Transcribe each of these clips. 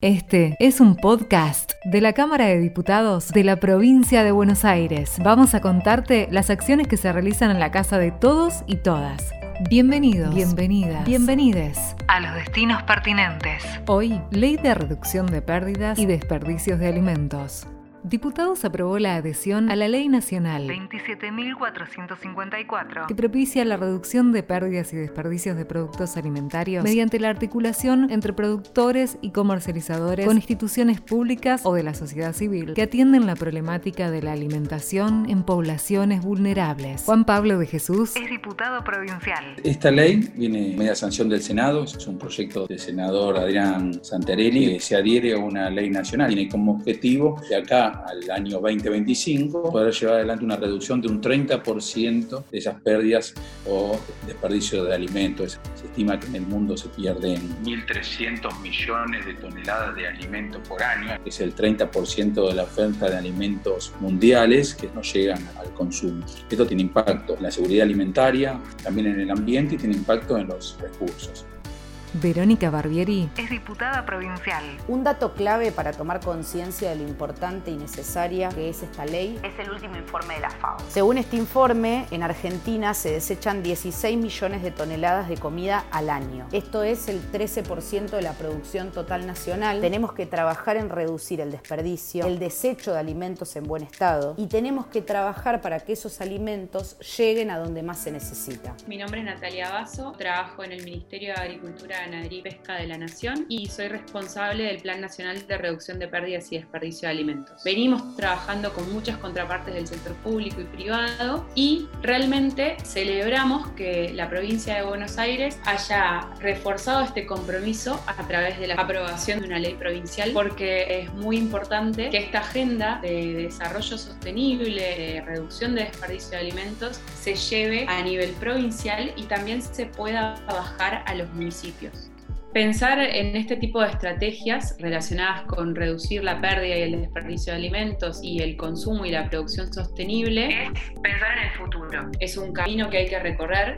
Este es un podcast de la Cámara de Diputados de la provincia de Buenos Aires. Vamos a contarte las acciones que se realizan en la casa de todos y todas. Bienvenidos, bienvenidas, bienvenides a los destinos pertinentes. Hoy, Ley de Reducción de Pérdidas y Desperdicios de Alimentos. Diputados aprobó la adhesión a la Ley Nacional 27.454 que propicia la reducción de pérdidas y desperdicios de productos alimentarios mediante la articulación entre productores y comercializadores con instituciones públicas o de la sociedad civil que atienden la problemática de la alimentación en poblaciones vulnerables. Juan Pablo de Jesús es diputado provincial. Esta ley viene media sanción del Senado, es un proyecto del senador Adrián Santarelli que se adhiere a una ley nacional. Tiene como objetivo de acá al año 2025 poder llevar adelante una reducción de un 30% de esas pérdidas o desperdicio de alimentos. Se estima que en el mundo se pierden 1.300 millones de toneladas de alimentos por año, que es el 30% de la oferta de alimentos mundiales que no llegan al consumo. Esto tiene impacto en la seguridad alimentaria, también en el ambiente y tiene impacto en los recursos. Verónica Barbieri es diputada provincial. Un dato clave para tomar conciencia de lo importante y necesaria que es esta ley es el último informe de la FAO. Según este informe, en Argentina se desechan 16 millones de toneladas de comida al año. Esto es el 13% de la producción total nacional. Tenemos que trabajar en reducir el desperdicio, el desecho de alimentos en buen estado y tenemos que trabajar para que esos alimentos lleguen a donde más se necesita. Mi nombre es Natalia Basso, trabajo en el Ministerio de Agricultura Ganadería y Pesca de la Nación y soy responsable del Plan Nacional de Reducción de Pérdidas y Desperdicio de Alimentos. Venimos trabajando con muchas contrapartes del sector público y privado y realmente celebramos que la provincia de Buenos Aires haya reforzado este compromiso a través de la aprobación de una ley provincial porque es muy importante que esta agenda de desarrollo sostenible, de reducción de desperdicio de alimentos, se lleve a nivel provincial y también se pueda bajar a los municipios. Pensar en este tipo de estrategias relacionadas con reducir la pérdida y el desperdicio de alimentos y el consumo y la producción sostenible es pensar en el futuro. Es un camino que hay que recorrer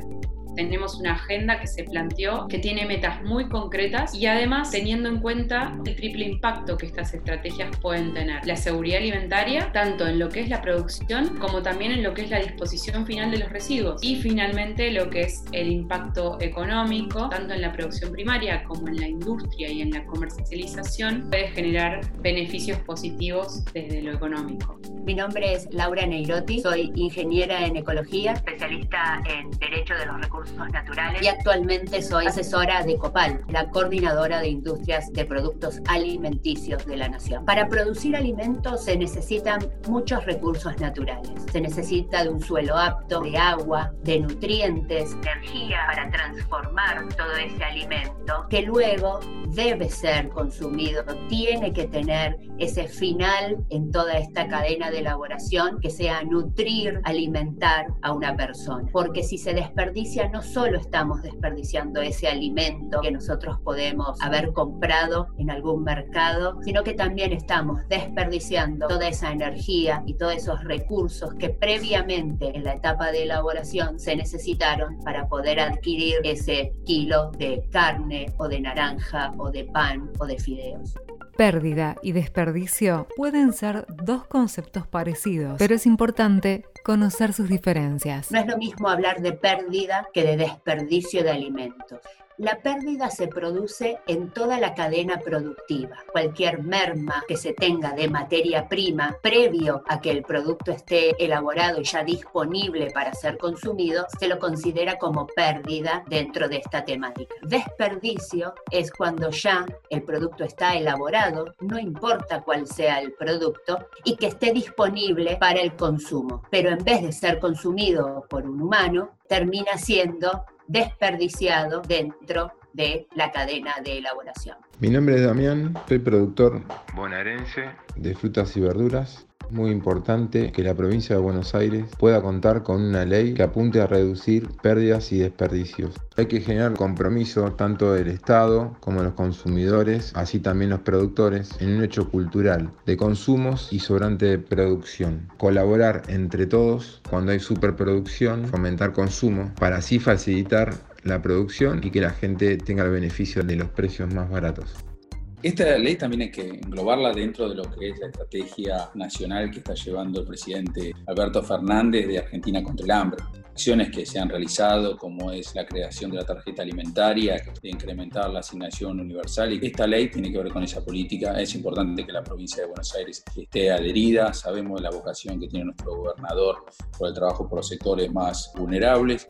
tenemos una agenda que se planteó que tiene metas muy concretas y además teniendo en cuenta el triple impacto que estas estrategias pueden tener. La seguridad alimentaria, tanto en lo que es la producción como también en lo que es la disposición final de los residuos. Y finalmente lo que es el impacto económico, tanto en la producción primaria como en la industria y en la comercialización, puede generar beneficios positivos desde lo económico. Mi nombre es Laura Neirotti, soy ingeniera en ecología, especialista en Derecho de los Recursos Naturales y actualmente soy asesora de COPAL, la coordinadora de industrias de productos alimenticios de la Nación. Para producir alimentos se necesitan muchos recursos naturales. Se necesita de un suelo apto, de agua, de nutrientes, energía para transformar todo ese alimento que luego debe ser consumido, tiene que tener ese final en toda esta cadena de elaboración que sea nutrir, alimentar a una persona. Porque si se desperdicia, no solo estamos desperdiciando ese alimento que nosotros podemos haber comprado en algún mercado, sino que también estamos desperdiciando toda esa energía y todos esos recursos que previamente en la etapa de elaboración se necesitaron para poder adquirir ese kilo de carne o de naranja o de pan o de fideos. Pérdida y desperdicio pueden ser dos conceptos parecidos, pero es importante conocer sus diferencias. No es lo mismo hablar de pérdida que de desperdicio de alimentos. La pérdida se produce en toda la cadena productiva. Cualquier merma que se tenga de materia prima previo a que el producto esté elaborado y ya disponible para ser consumido, se lo considera como pérdida dentro de esta temática. Desperdicio es cuando ya el producto está elaborado, no importa cuál sea el producto, y que esté disponible para el consumo. Pero en vez de ser consumido por un humano, termina siendo desperdiciado dentro de la cadena de elaboración. Mi nombre es Damián, soy productor bonaerense de frutas y verduras muy importante que la provincia de Buenos Aires pueda contar con una ley que apunte a reducir pérdidas y desperdicios. Hay que generar compromiso tanto del Estado como de los consumidores, así también los productores, en un hecho cultural de consumos y sobrante de producción. Colaborar entre todos cuando hay superproducción, fomentar consumo, para así facilitar la producción y que la gente tenga el beneficio de los precios más baratos. Esta ley también hay que englobarla dentro de lo que es la estrategia nacional que está llevando el presidente Alberto Fernández de Argentina contra el hambre acciones que se han realizado, como es la creación de la tarjeta alimentaria, de incrementar la asignación universal. Y esta ley tiene que ver con esa política. Es importante que la provincia de Buenos Aires esté adherida. Sabemos de la vocación que tiene nuestro gobernador por el trabajo por los sectores más vulnerables.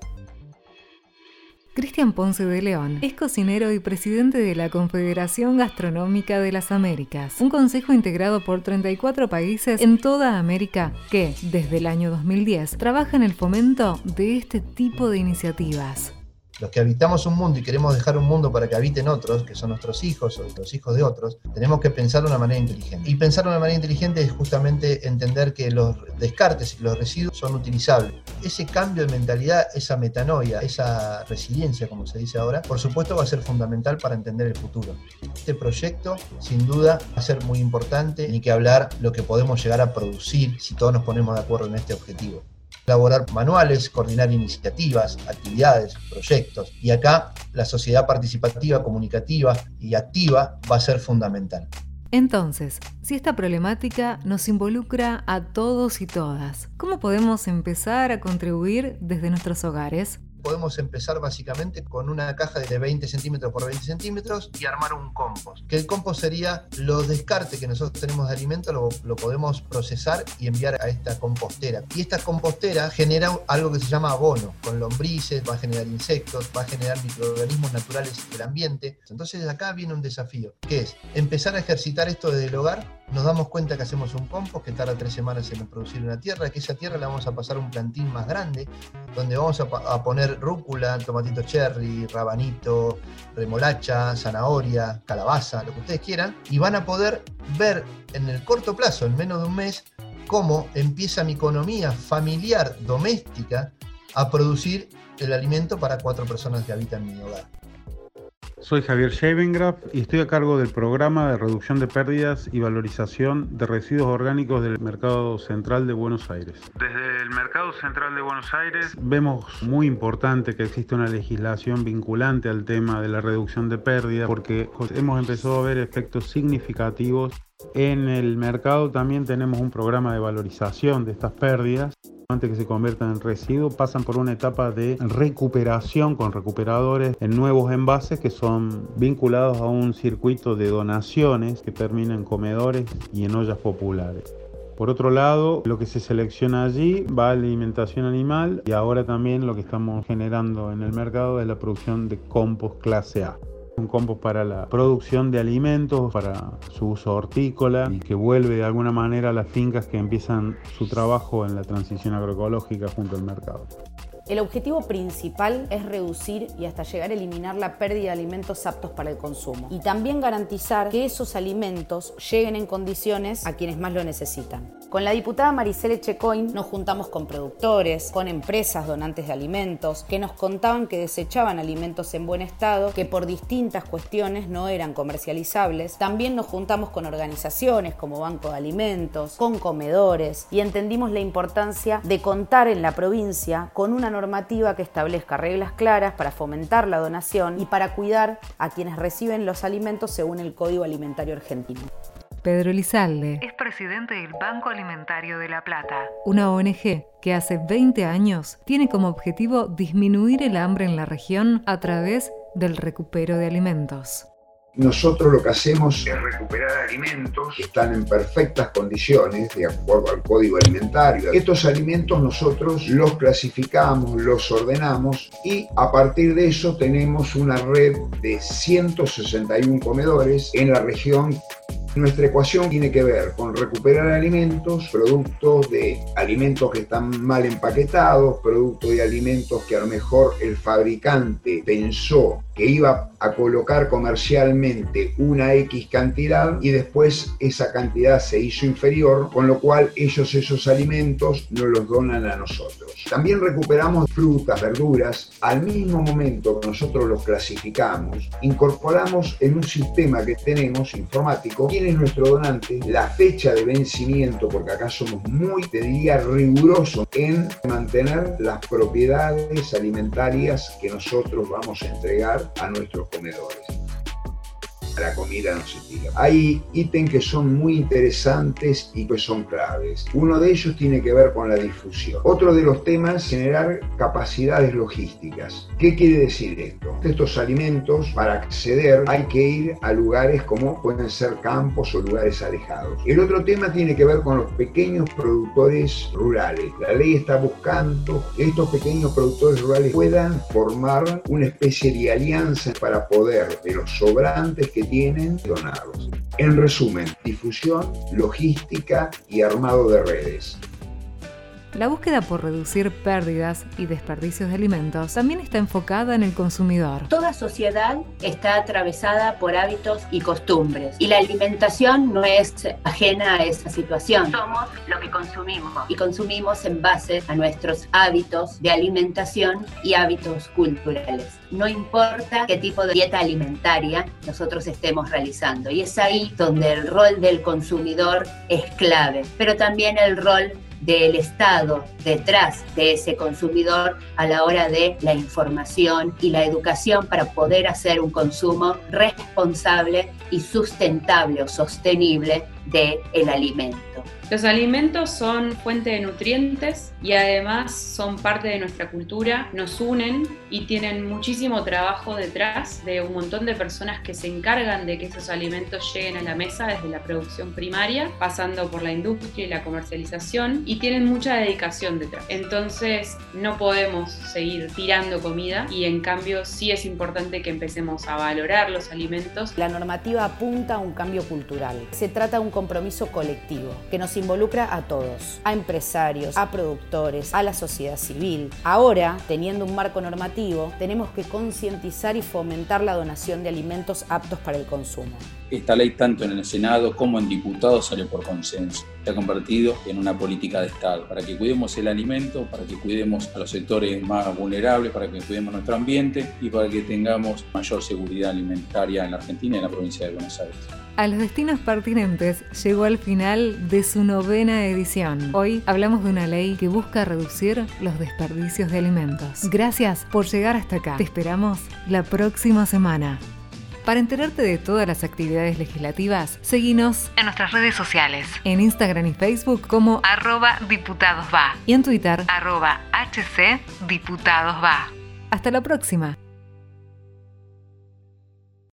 Cristian Ponce de León es cocinero y presidente de la Confederación Gastronómica de las Américas, un consejo integrado por 34 países en toda América que, desde el año 2010, trabaja en el fomento de este tipo de iniciativas los que habitamos un mundo y queremos dejar un mundo para que habiten otros, que son nuestros hijos o los hijos de otros, tenemos que pensar de una manera inteligente. Y pensar de una manera inteligente es justamente entender que los descartes y los residuos son utilizables. Ese cambio de mentalidad, esa metanoia, esa resiliencia, como se dice ahora, por supuesto va a ser fundamental para entender el futuro. Este proyecto, sin duda, va a ser muy importante, ni que hablar lo que podemos llegar a producir si todos nos ponemos de acuerdo en este objetivo elaborar manuales, coordinar iniciativas, actividades, proyectos. Y acá la sociedad participativa, comunicativa y activa va a ser fundamental. Entonces, si esta problemática nos involucra a todos y todas, ¿cómo podemos empezar a contribuir desde nuestros hogares? Podemos empezar básicamente con una caja de 20 centímetros por 20 centímetros y armar un compost. Que el compost sería los descartes que nosotros tenemos de alimento, lo, lo, podemos procesar y enviar a esta compostera. Y esta compostera genera algo que se llama abono, con lombrices, va a generar insectos, va a generar microorganismos naturales del ambiente. Entonces acá viene un desafío, que es empezar a ejercitar esto desde el hogar nos damos cuenta que hacemos un compost que tarda tres semanas en producir una tierra, que esa tierra la vamos a pasar a un plantín más grande, donde vamos a, poner rúcula, tomatito cherry, rabanito, remolacha, zanahoria, calabaza, lo que ustedes quieran, y van a poder ver en el corto plazo, en menos de un mes, cómo empieza mi economía familiar, doméstica, a producir el alimento para cuatro personas que habitan mi hogar. Soy Javier Schevengraf y estoy a cargo del programa de reducción de pérdidas y valorización de residuos orgánicos del Mercado Central de Buenos Aires. Desde el Mercado Central de Buenos Aires vemos muy importante que existe una legislación vinculante al tema de la reducción de pérdidas porque hemos empezado a ver efectos significativos. En el mercado también tenemos un programa de valorización de estas pérdidas antes que se conviertan en residuos, pasan por una etapa de recuperación con recuperadores en nuevos envases que son vinculados a un circuito de donaciones que termina en comedores y en ollas populares. Por otro lado, lo que se selecciona allí va a alimentación animal y ahora también lo que estamos generando en el mercado es la producción de compost clase A un compost para la producción de alimentos, para su uso hortícola y que vuelve de alguna manera a las fincas que empiezan su trabajo en la transición agroecológica junto al mercado. El objetivo principal es reducir y hasta llegar a eliminar la pérdida de alimentos aptos para el consumo y también garantizar que esos alimentos lleguen en condiciones a quienes más lo necesitan. Con la diputada Maricele Checoin nos juntamos con productores, con empresas donantes de alimentos, que nos contaban que desechaban alimentos en buen estado, que por distintas cuestiones no eran comercializables. También nos juntamos con organizaciones como Banco de Alimentos, con comedores y entendimos la importancia de contar en la provincia con una normativa que establezca reglas claras para fomentar la donación y para cuidar a quienes reciben los alimentos según el Código Alimentario Argentino. Pedro Lizalde es presidente del Banco Alimentario de La Plata, una ONG que hace 20 años tiene como objetivo disminuir el hambre en la región a través del recupero de alimentos. Nosotros lo que hacemos es recuperar alimentos que están en perfectas condiciones, de acuerdo al código alimentario. Estos alimentos nosotros los clasificamos, los ordenamos y a partir de eso tenemos una red de 161 comedores en la región nuestra ecuación tiene que ver con recuperar alimentos, productos de alimentos que están mal empaquetados, productos de alimentos que a lo mejor el fabricante pensó que iba a colocar comercialmente una X cantidad y después esa cantidad se hizo inferior, con lo cual ellos esos alimentos no los donan a nosotros. También recuperamos frutas, verduras, al mismo momento que nosotros los clasificamos, incorporamos en un sistema que tenemos informático quién es nuestro donante, la fecha de vencimiento, porque acá somos muy, te diría, rigurosos en mantener las propiedades alimentarias que nosotros vamos a entregar a nuestros comedores. La comida no se tira. Hay ítems que son muy interesantes y que son claves. Uno de ellos tiene que ver con la difusión. Otro de los temas, generar capacidades logísticas. ¿Qué quiere decir esto? Estos alimentos, para acceder, hay que ir a lugares como pueden ser campos o lugares alejados. El otro tema tiene que ver con los pequeños productores rurales. La ley está buscando que estos pequeños productores rurales puedan formar una especie de alianza para poder, de los sobrantes que tienen, donarlos. En resumen, difusión, logística y armado de redes. La búsqueda por reducir pérdidas y desperdicios de alimentos también está enfocada en el consumidor. Toda sociedad está atravesada por hábitos y costumbres y la alimentación no es ajena a esa situación. Somos lo que consumimos y consumimos en base a nuestros hábitos de alimentación y hábitos culturales. No importa qué tipo de dieta alimentaria nosotros estemos realizando y es ahí donde el rol del consumidor es clave, pero también el rol del Estado detrás de ese consumidor a la hora de la información y la educación para poder hacer un consumo responsable y sustentable o sostenible del el Los alimentos son fuente de nutrientes y además son parte de nuestra cultura, nos unen y tienen muchísimo trabajo detrás de un montón de personas que se encargan de que esos alimentos lleguen a la mesa desde la producción primaria, pasando por la industria y la comercialización y tienen mucha dedicación detrás. Entonces no podemos seguir tirando comida y en cambio sí es importante que empecemos a valorar los alimentos. La normativa apunta a un cambio cultural. Se trata de un compromiso colectivo que nos involucra a todos, a empresarios, a productores, a la sociedad civil. Ahora, teniendo un marco normativo, tenemos que concientizar y fomentar la donación de alimentos aptos para el consumo. Esta ley, tanto en el Senado como en diputados, salió por consenso. Se ha convertido en una política de Estado para que cuidemos el alimento, para que cuidemos a los sectores más vulnerables, para que cuidemos nuestro ambiente y para que tengamos mayor seguridad alimentaria en la Argentina y en la provincia de Buenos Aires. A los destinos pertinentes llegó al final de su novena edición. Hoy hablamos de una ley que busca reducir los desperdicios de alimentos. Gracias por llegar hasta acá. Te esperamos la próxima semana. Para enterarte de todas las actividades legislativas, seguinos en nuestras redes sociales, en Instagram y Facebook como arroba diputadosva y en Twitter arroba hcdiputadosva. Hasta la próxima.